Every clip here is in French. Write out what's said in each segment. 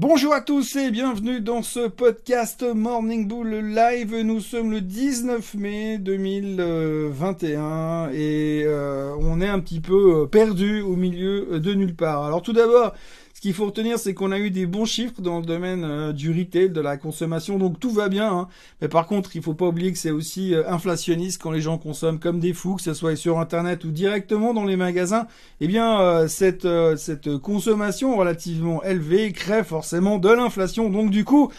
Bonjour à tous et bienvenue dans ce podcast Morning Bull Live. Nous sommes le 19 mai 2021 et euh, on est un petit peu euh, perdu au milieu de nulle part. Alors tout d'abord, ce qu'il faut retenir, c'est qu'on a eu des bons chiffres dans le domaine euh, du retail, de la consommation, donc tout va bien. Hein. Mais par contre, il faut pas oublier que c'est aussi euh, inflationniste quand les gens consomment comme des fous, que ce soit sur Internet ou directement dans les magasins. Eh bien, euh, cette, cette consommation relativement élevée crée forcément de l'inflation. Donc du coup,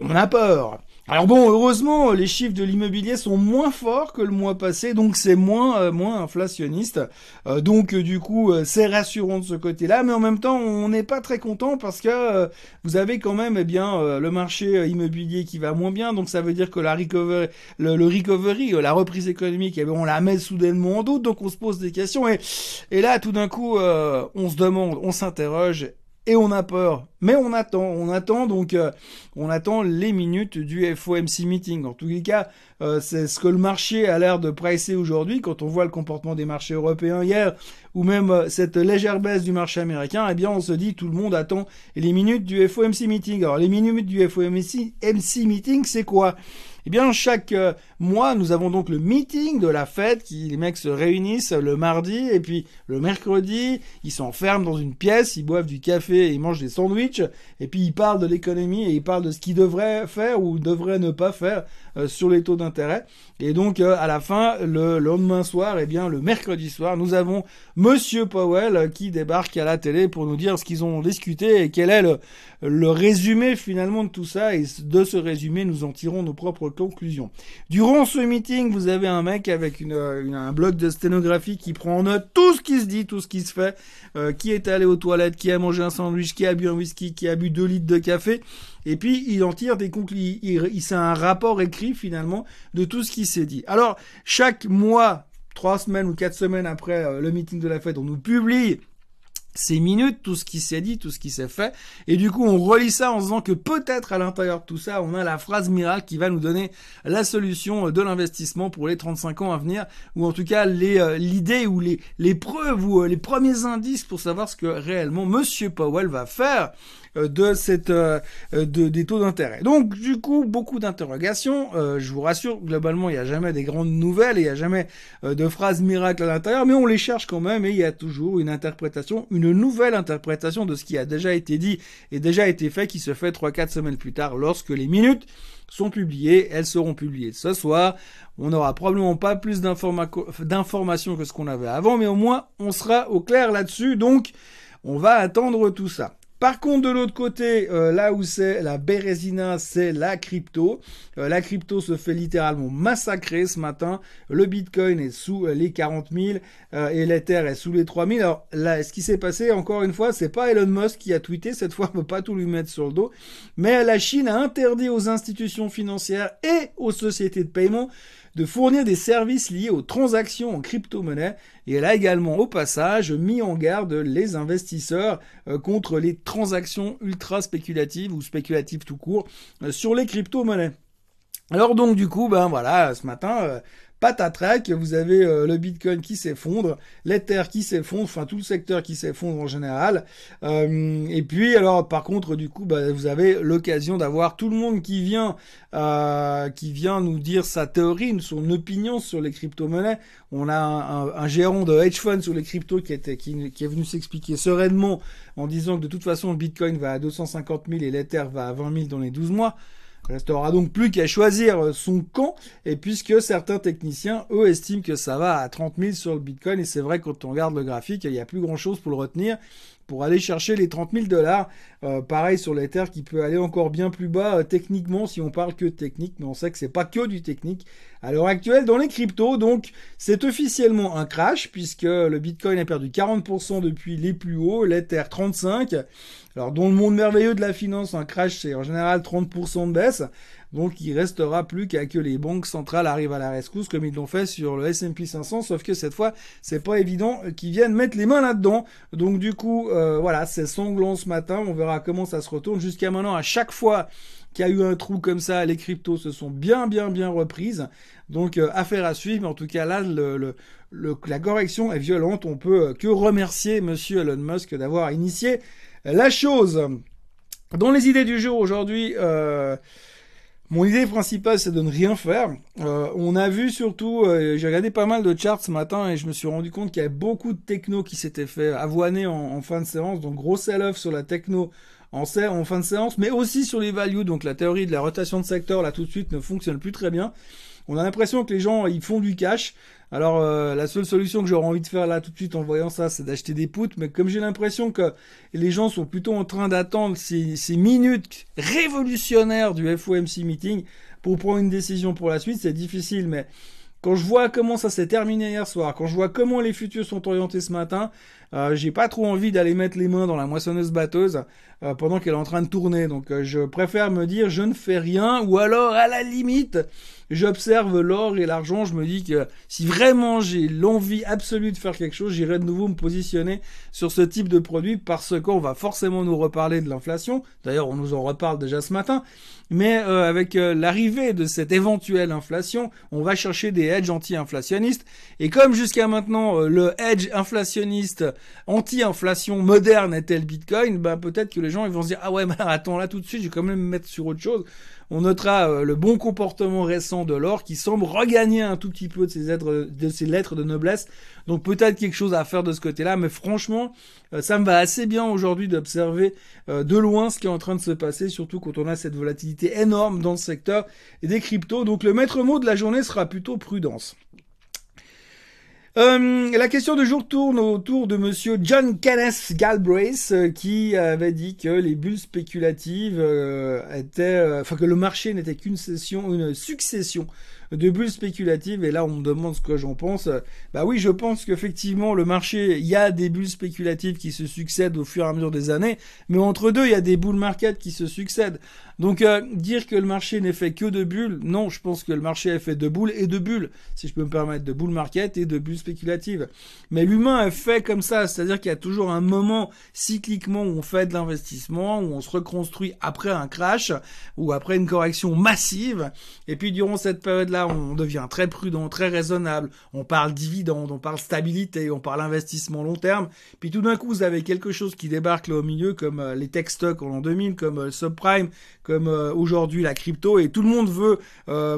on a peur. Alors bon, heureusement, les chiffres de l'immobilier sont moins forts que le mois passé, donc c'est moins euh, moins inflationniste. Euh, donc euh, du coup, c'est rassurant de ce côté-là, mais en même temps, on n'est pas très content parce que vous avez quand même eh bien le marché immobilier qui va moins bien, donc ça veut dire que la recovery, le, recovery, la reprise économique, eh on la met soudainement en doute, donc on se pose des questions et là tout d'un coup, on se demande, on s'interroge et on a peur. Mais on attend, on attend donc, euh, on attend les minutes du FOMC meeting. En tous les cas, euh, c'est ce que le marché a l'air de presser aujourd'hui. Quand on voit le comportement des marchés européens hier, ou même euh, cette légère baisse du marché américain, eh bien, on se dit tout le monde attend les minutes du FOMC meeting. Alors, les minutes du FOMC MC meeting, c'est quoi? Eh bien, chaque euh, mois, nous avons donc le meeting de la fête, qui les mecs se réunissent le mardi et puis le mercredi, ils s'enferment dans une pièce, ils boivent du café, et ils mangent des sandwichs. Et puis ils parlent de l'économie et ils parlent de ce qu'ils devraient faire ou devraient ne pas faire euh, sur les taux d'intérêt. Et donc, euh, à la fin, le lendemain soir, et eh bien, le mercredi soir, nous avons Monsieur Powell qui débarque à la télé pour nous dire ce qu'ils ont discuté et quel est le, le résumé finalement de tout ça. Et de ce résumé, nous en tirons nos propres conclusion. Durant ce meeting, vous avez un mec avec une, un bloc de sténographie qui prend en note tout ce qui se dit, tout ce qui se fait, euh, qui est allé aux toilettes, qui a mangé un sandwich, qui a bu un whisky, qui a bu deux litres de café. Et puis, il en tire des conclusions. Il, il, un rapport écrit, finalement, de tout ce qui s'est dit. Alors, chaque mois, trois semaines ou quatre semaines après euh, le meeting de la fête, on nous publie ces minutes, tout ce qui s'est dit, tout ce qui s'est fait. Et du coup, on relit ça en se disant que peut-être à l'intérieur de tout ça, on a la phrase miracle qui va nous donner la solution de l'investissement pour les 35 ans à venir, ou en tout cas euh, l'idée ou les, les preuves ou euh, les premiers indices pour savoir ce que réellement Monsieur Powell va faire euh, de cette euh, euh, de, des taux d'intérêt. Donc du coup beaucoup d'interrogations. je vous rassure, globalement il n'y a jamais des grandes nouvelles, il n'y a jamais de phrases miracles à l'intérieur, mais on les cherche quand même et il y a toujours une interprétation, une nouvelle interprétation de ce qui a déjà été dit et déjà été fait qui se fait 3-4 semaines plus tard lorsque les minutes sont publiées, elles seront publiées ce soir. On n'aura probablement pas plus d'informations que ce qu'on avait avant, mais au moins on sera au clair là-dessus. Donc on va attendre tout ça. Par contre, de l'autre côté, euh, là où c'est la Bérésina, c'est la crypto. Euh, la crypto se fait littéralement massacrer ce matin. Le Bitcoin est sous euh, les 40 000 et l'Ether est sous les 3 000. Alors là, ce qui s'est passé, encore une fois, c'est pas Elon Musk qui a tweeté. Cette fois, on peut pas tout lui mettre sur le dos. Mais la Chine a interdit aux institutions financières et aux sociétés de paiement de fournir des services liés aux transactions en crypto-monnaie et elle a également au passage mis en garde les investisseurs euh, contre les transactions ultra spéculatives ou spéculatives tout court euh, sur les crypto-monnaies. Alors donc du coup, ben voilà, ce matin, euh, patatrac, vous avez euh, le Bitcoin qui s'effondre, l'Ether qui s'effondre, enfin tout le secteur qui s'effondre en général. Euh, et puis alors par contre du coup bah, vous avez l'occasion d'avoir tout le monde qui vient euh, qui vient nous dire sa théorie, son opinion sur les crypto-monnaies. On a un, gérant de hedge fund sur les cryptos qui était qui, qui est venu s'expliquer sereinement en disant que de toute façon le Bitcoin va à 250 000 et l'Ether va à 20 000 dans les 12 mois. Restera donc plus qu'à choisir son camp, et puisque certains techniciens, eux, estiment que ça va à 30 000 sur le Bitcoin, et c'est vrai quand on regarde le graphique, il n'y a plus grand chose pour le retenir, pour aller chercher les 30 000 dollars. Euh, pareil sur l'Ether qui peut aller encore bien plus bas euh, techniquement si on parle que de technique, mais on sait que c'est pas que du technique. À l'heure actuelle, dans les cryptos, donc c'est officiellement un crash puisque le Bitcoin a perdu 40% depuis les plus hauts, l'Ether 35. Alors dans le monde merveilleux de la finance, un crash c'est en général 30% de baisse. Donc il restera plus qu'à que les banques centrales arrivent à la rescousse comme ils l'ont fait sur le S&P 500, sauf que cette fois c'est pas évident qu'ils viennent mettre les mains là-dedans. Donc du coup euh, voilà c'est sanglant ce matin, on verra comment ça se retourne. Jusqu'à maintenant à chaque fois qu'il y a eu un trou comme ça, les cryptos se sont bien bien bien reprises. Donc euh, affaire à suivre, mais en tout cas là la correction est violente. On peut que remercier Monsieur Elon Musk d'avoir initié la chose. Dans les idées du jour aujourd'hui, euh, mon idée principale, c'est de ne rien faire. Euh, on a vu surtout, euh, j'ai regardé pas mal de charts ce matin et je me suis rendu compte qu'il y avait beaucoup de techno qui s'étaient fait avoiner en, fin de séance. Donc gros sell-off sur la techno en, en fin de séance, mais aussi sur les values. Donc la théorie de la rotation de secteur là tout de suite ne fonctionne plus très bien. On a l'impression que les gens ils font du cash. Alors euh, la seule solution que j'aurais envie de faire là tout de suite en voyant ça, c'est d'acheter des poutres. Mais comme j'ai l'impression que les gens sont plutôt en train d'attendre ces, ces, minutes révolutionnaires du FOMC meeting pour prendre une décision pour la suite, c'est difficile. Mais quand je vois comment ça s'est terminé hier soir, quand je vois comment les futurs sont orientés ce matin, euh, j'ai pas trop envie d'aller mettre les mains dans la moissonneuse batteuse euh, pendant qu'elle est en train de tourner. Donc euh, je préfère me dire je ne fais rien ou alors à la limite j'observe l'or et l'argent. Je me dis que si vraiment j'ai l'envie absolue de faire quelque chose, j'irai de nouveau me positionner sur ce type de produit parce qu'on va forcément nous reparler de l'inflation. D'ailleurs on nous en reparle déjà ce matin. Mais euh, avec euh, l'arrivée de cette éventuelle inflation, on va chercher des hedges anti-inflationnistes. Et comme jusqu'à maintenant, euh, le hedge inflationniste anti-inflation moderne était le Bitcoin, ben peut-être que les gens ils vont se dire ah ouais mais attends là tout de suite, je vais quand même me mettre sur autre chose on notera euh, le bon comportement récent de l'or qui semble regagner un tout petit peu de ses, de ses lettres de noblesse. Donc peut-être quelque chose à faire de ce côté-là, mais franchement, euh, ça me va assez bien aujourd'hui d'observer euh, de loin ce qui est en train de se passer, surtout quand on a cette volatilité énorme dans le secteur des cryptos. Donc le maître mot de la journée sera plutôt prudence. Euh, la question du jour tourne autour de monsieur John Kenneth Galbraith euh, qui avait dit que les bulles spéculatives euh, étaient, enfin que le marché n'était qu'une session, une succession de bulles spéculatives. Et là, on me demande ce que j'en pense. Bah oui, je pense qu'effectivement, le marché, il y a des bulles spéculatives qui se succèdent au fur et à mesure des années. Mais entre deux, il y a des bulles market qui se succèdent. Donc, euh, dire que le marché n'est fait que de bulles, non, je pense que le marché est fait de boules et de bulles, si je peux me permettre, de bulles market et de bulles spéculatives. Mais l'humain est fait comme ça, c'est-à-dire qu'il y a toujours un moment cycliquement où on fait de l'investissement, où on se reconstruit après un crash ou après une correction massive. Et puis, durant cette période-là, on devient très prudent, très raisonnable. On parle dividende, on parle stabilité, on parle investissement long terme. Puis tout d'un coup, vous avez quelque chose qui débarque là au milieu, comme euh, les tech stocks en l'an 2000, comme euh, le subprime, comme euh, aujourd'hui la crypto, et tout le monde veut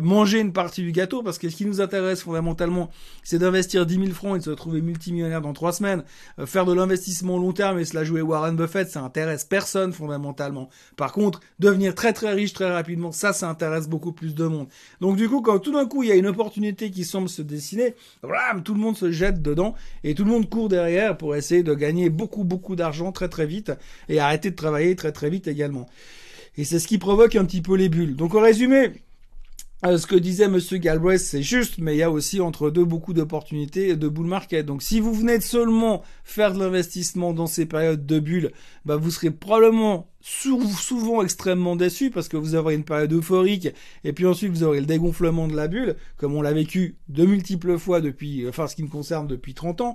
manger une partie du gâteau parce que ce qui nous intéresse fondamentalement, c'est d'investir 10 000 francs et de se retrouver multimillionnaire dans trois semaines. faire de l'investissement long terme et se la jouer Warren Buffett, ça intéresse personne fondamentalement. Par contre, devenir très très riche très rapidement, ça, ça intéresse beaucoup plus de monde. Donc du coup, quand tout d'un coup, il y a une opportunité qui semble se dessiner, tout le monde se jette dedans et tout le monde court derrière pour essayer de gagner beaucoup, beaucoup d'argent très, très vite et arrêter de travailler très, très vite également. Et c'est ce qui provoque un petit peu les bulles. Donc, en résumé, euh, ce que disait Monsieur Galbraith, c'est juste, mais il y a aussi entre deux beaucoup d'opportunités de bull market. Donc, si vous venez de seulement faire de l'investissement dans ces périodes de bulles, bah, vous serez probablement souvent extrêmement déçu parce que vous aurez une période euphorique et puis ensuite vous aurez le dégonflement de la bulle, comme on l'a vécu de multiples fois depuis, enfin, ce qui me concerne depuis 30 ans.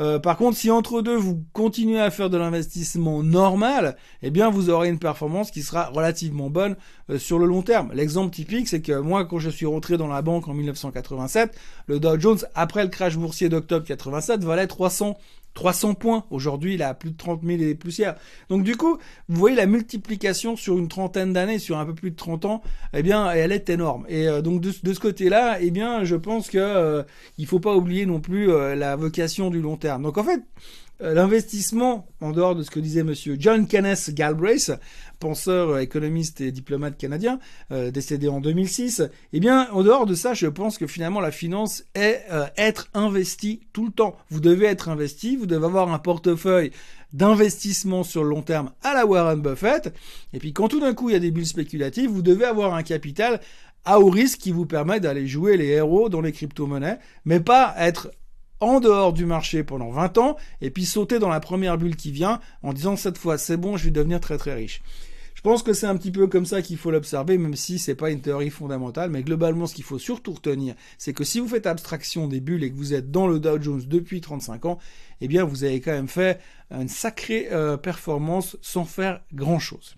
Euh, par contre, si entre deux vous continuez à faire de l'investissement normal, eh bien vous aurez une performance qui sera relativement bonne euh, sur le long terme. L'exemple typique, c'est que moi, quand je suis rentré dans la banque en 1987, le Dow Jones, après le crash boursier d'octobre 87, valait 300 300 points. Aujourd'hui, il a plus de 30 000 et poussières. Donc du coup, vous voyez la multiplication sur une trentaine d'années, sur un peu plus de 30 ans, eh bien, elle est énorme. Et euh, donc de, ce côté-là, eh bien, je pense que euh, il faut pas oublier non plus euh, la vocation du long terme. Donc en fait, l'investissement, en dehors de ce que disait monsieur John Kenneth Galbraith, penseur, euh, économiste et diplomate canadien, euh, décédé en 2006, eh bien, en dehors de ça, je pense que finalement la finance est être investi tout le temps. Vous devez être investi, vous devez avoir un portefeuille d'investissement sur le long terme à la Warren Buffett. Et puis quand tout d'un coup il y a des bulles spéculatives, vous devez avoir un capital à haut risque qui vous permet d'aller jouer les héros dans les crypto-monnaies, mais pas être en dehors du marché pendant 20 ans et puis sauter dans la première bulle qui vient en disant cette fois c'est bon, je vais devenir très très riche. Je pense que c'est un petit peu comme ça qu'il faut l'observer, même si c'est pas une théorie fondamentale, mais globalement, ce qu'il faut surtout retenir, c'est que si vous faites abstraction des bulles et que vous êtes dans le Dow Jones depuis 35 ans, eh bien, vous avez quand même fait une sacrée euh, performance sans faire grand chose.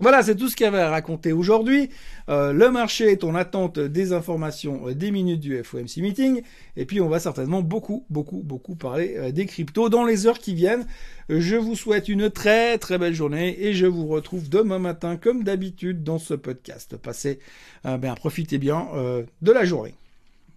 Voilà, c'est tout ce qu'il y avait à raconter aujourd'hui. Euh, le marché est en attente des informations euh, des minutes du FOMC meeting. Et puis on va certainement beaucoup, beaucoup, beaucoup parler euh, des cryptos dans les heures qui viennent. Je vous souhaite une très très belle journée et je vous retrouve demain matin comme d'habitude dans ce podcast. Passez, ben, profitez bien de la journée.